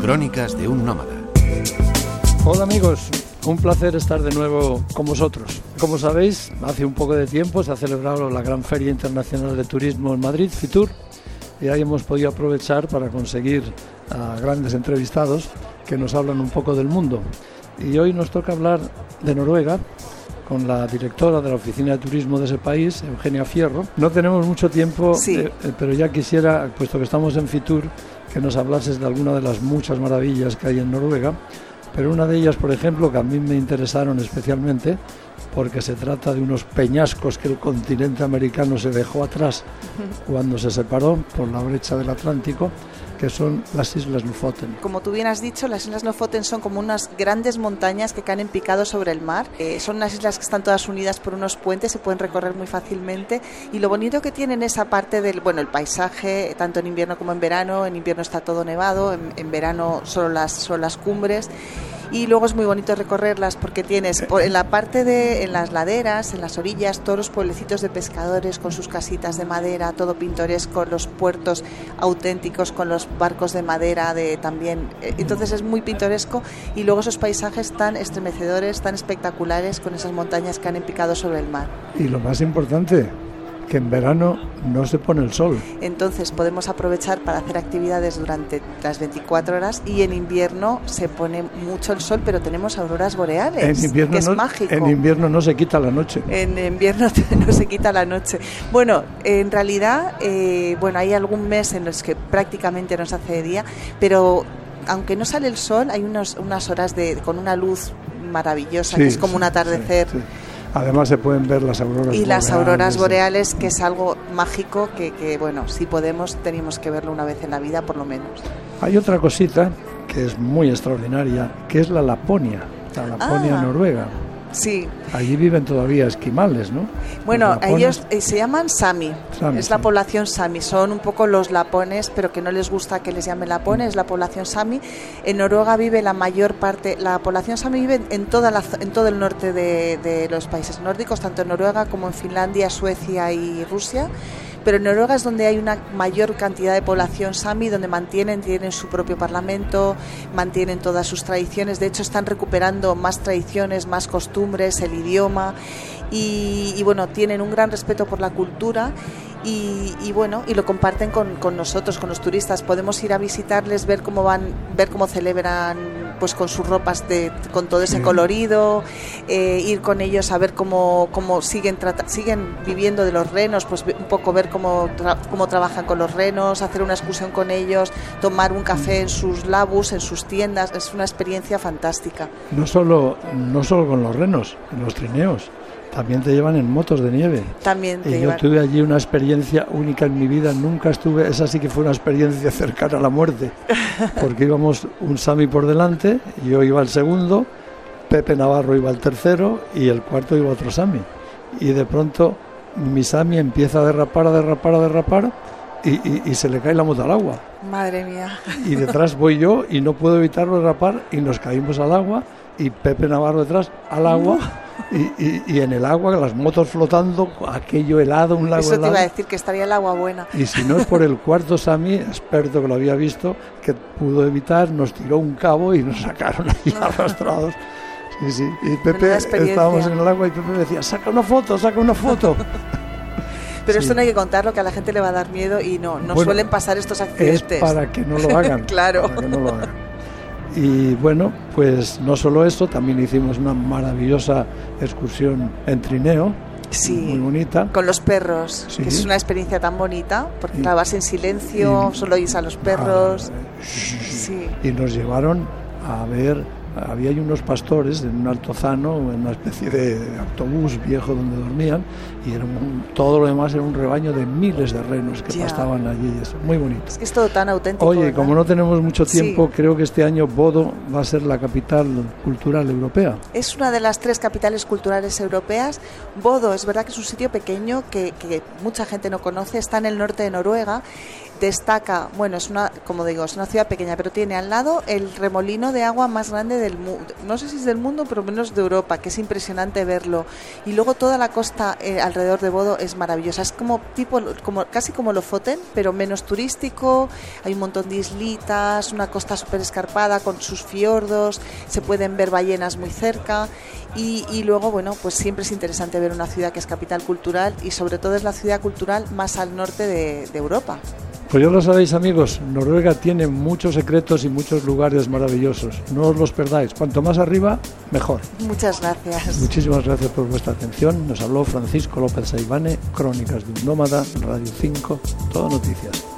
Crónicas de un nómada. Hola amigos, un placer estar de nuevo con vosotros. Como sabéis, hace un poco de tiempo se ha celebrado la Gran Feria Internacional de Turismo en Madrid, FITUR, y ahí hemos podido aprovechar para conseguir a grandes entrevistados que nos hablan un poco del mundo. Y hoy nos toca hablar de Noruega con la directora de la Oficina de Turismo de ese país, Eugenia Fierro. No tenemos mucho tiempo, eh, eh, pero ya quisiera, puesto que estamos en Fitur, que nos hablases de alguna de las muchas maravillas que hay en Noruega. Pero una de ellas, por ejemplo, que a mí me interesaron especialmente, porque se trata de unos peñascos que el continente americano se dejó atrás cuando se separó por la brecha del Atlántico, que son las Islas Lofoten. Como tú bien has dicho, las Islas Lofoten son como unas grandes montañas que caen en picado sobre el mar. Eh, son unas islas que están todas unidas por unos puentes, se pueden recorrer muy fácilmente. Y lo bonito que tienen esa parte del, bueno, el paisaje, tanto en invierno como en verano. En invierno está todo nevado, en, verano solo las, solo las cumbres y luego es muy bonito recorrerlas porque tienes en la parte de en las laderas, en las orillas, todos los pueblecitos de pescadores con sus casitas de madera, todo pintoresco, los puertos auténticos con los barcos de madera de también, eh, entonces es muy pintoresco y luego esos paisajes tan estremecedores, tan espectaculares con esas montañas que han empicado sobre el mar. Y lo más importante, que en verano no se pone el sol. Entonces podemos aprovechar para hacer actividades durante las 24 horas y en invierno se pone mucho el sol, pero tenemos auroras boreales, en invierno que es no, mágico. En invierno no se quita la noche. En invierno no se quita la noche. Bueno, en realidad, eh, bueno, hay algún mes en los que prácticamente no se hace de día, pero aunque no sale el sol, hay unos, unas horas de, con una luz maravillosa, que es como un atardecer. Sí, Además se pueden ver las auroras y boreales. las auroras boreales, que es algo mágico que, que, bueno, si podemos, tenemos que verlo una vez en la vida, por lo menos. Hay otra cosita que es muy extraordinaria, que es la Laponia, la Laponia Ah. noruega. Sí, Allí viven todavía esquimales, ¿no? Bueno, ellos eh, se llaman Sami. Sami, es la sí. población Sami. Son un poco los lapones, pero que no les gusta que les llamen lapones. Es la población Sami. En Noruega vive la mayor parte. La población Sami vive en toda la, en todo el norte de, de los países nórdicos, tanto en Noruega como en Finlandia, Suecia y Rusia. Pero Noruega es donde hay una mayor cantidad de población sami, donde mantienen, tienen su propio parlamento, mantienen todas sus tradiciones. De hecho, están recuperando más tradiciones, más costumbres, el idioma. Y, y bueno, tienen un gran respeto por la cultura y, y bueno, y lo comparten con, con nosotros, con los turistas. Podemos ir a visitarles, ver cómo van, ver cómo celebran pues con sus ropas de, con todo ese colorido, eh, ir con ellos a ver cómo, cómo siguen, trata- siguen viviendo de los renos, pues un poco ver cómo, tra- cómo trabajan con los renos, hacer una excursión con ellos, tomar un café en sus labus, en sus tiendas, es una experiencia fantástica. No solo, no solo con los renos, en los trineos, también te llevan en motos de nieve. También te Y yo llevan- tuve allí una experiencia única en mi vida, nunca estuve, esa sí que fue una experiencia cercana a la muerte, porque íbamos un Sami por delante, yo iba al segundo, Pepe Navarro iba al tercero y el cuarto iba otro Sami. Y de pronto mi Sami empieza a derrapar, a derrapar, a derrapar y, y- y se le cae la moto al agua. Madre mía. Y detrás voy yo y no puedo evitarlo derrapar y nos caímos al agua y Pepe Navarro detrás al agua y, y- y en el agua las motos flotando, aquello helado, un lago Eso te helado. iba a decir que estaría el agua buena. Y si no es por el cuarto Sami, experto que lo había visto, que pudo evitar, nos tiró un cabo y nos sacaron ahí arrastrados. Sí, sí. Y Pepe, estábamos en el agua y Pepe decía, saca una foto, saca una foto. Pero Sí. esto no hay que contarlo, que a la gente le va a dar miedo y no, no Bueno, suelen pasar estos es accidentes. para que no lo hagan. Claro. para que no lo hagan. Y bueno, pues no solo eso, también hicimos una maravillosa excursión en trineo, Sí. muy bonita. Con los perros, Sí. que es una experiencia tan bonita, porque vas en silencio, y- solo oyes a los perros. Ah, Sí. y nos llevaron a ver, había ahí unos pastores en un altozano, en una especie de autobús viejo donde dormían, y era un- todo lo demás era un rebaño de miles de renos que pastaban allí, eso, muy bonito. Es que es todo tan auténtico. Oye, ¿verdad? como no tenemos mucho Sí. tiempo, creo que este año Bodo va a ser la capital cultural europea. Es una de las tres capitales culturales europeas. Bodo es verdad que es un sitio pequeño que, que mucha gente no conoce, está en el norte de Noruega. destaca, bueno, es una, como digo, es una ciudad pequeña, pero tiene al lado el remolino de agua más grande no sé si es del mundo, pero menos de Europa, que es impresionante verlo. Y luego toda la costa eh, alrededor de Bodo es maravillosa, es como tipo, como casi como Lofoten, pero menos turístico, hay un montón de islitas, una costa súper escarpada con sus fiordos, se pueden ver ballenas muy cerca y, luego, bueno, pues siempre es interesante ver una ciudad que es capital cultural y sobre todo es la ciudad cultural más al norte de, Europa. Pues ya lo sabéis amigos, Noruega tiene muchos secretos y muchos lugares maravillosos. No os los perdáis. Cuanto más arriba, mejor. Muchas gracias. Muchísimas gracias por vuestra atención. Nos habló Francisco López Saibane, Crónicas de un Nómada, Radio 5, Todo Noticias.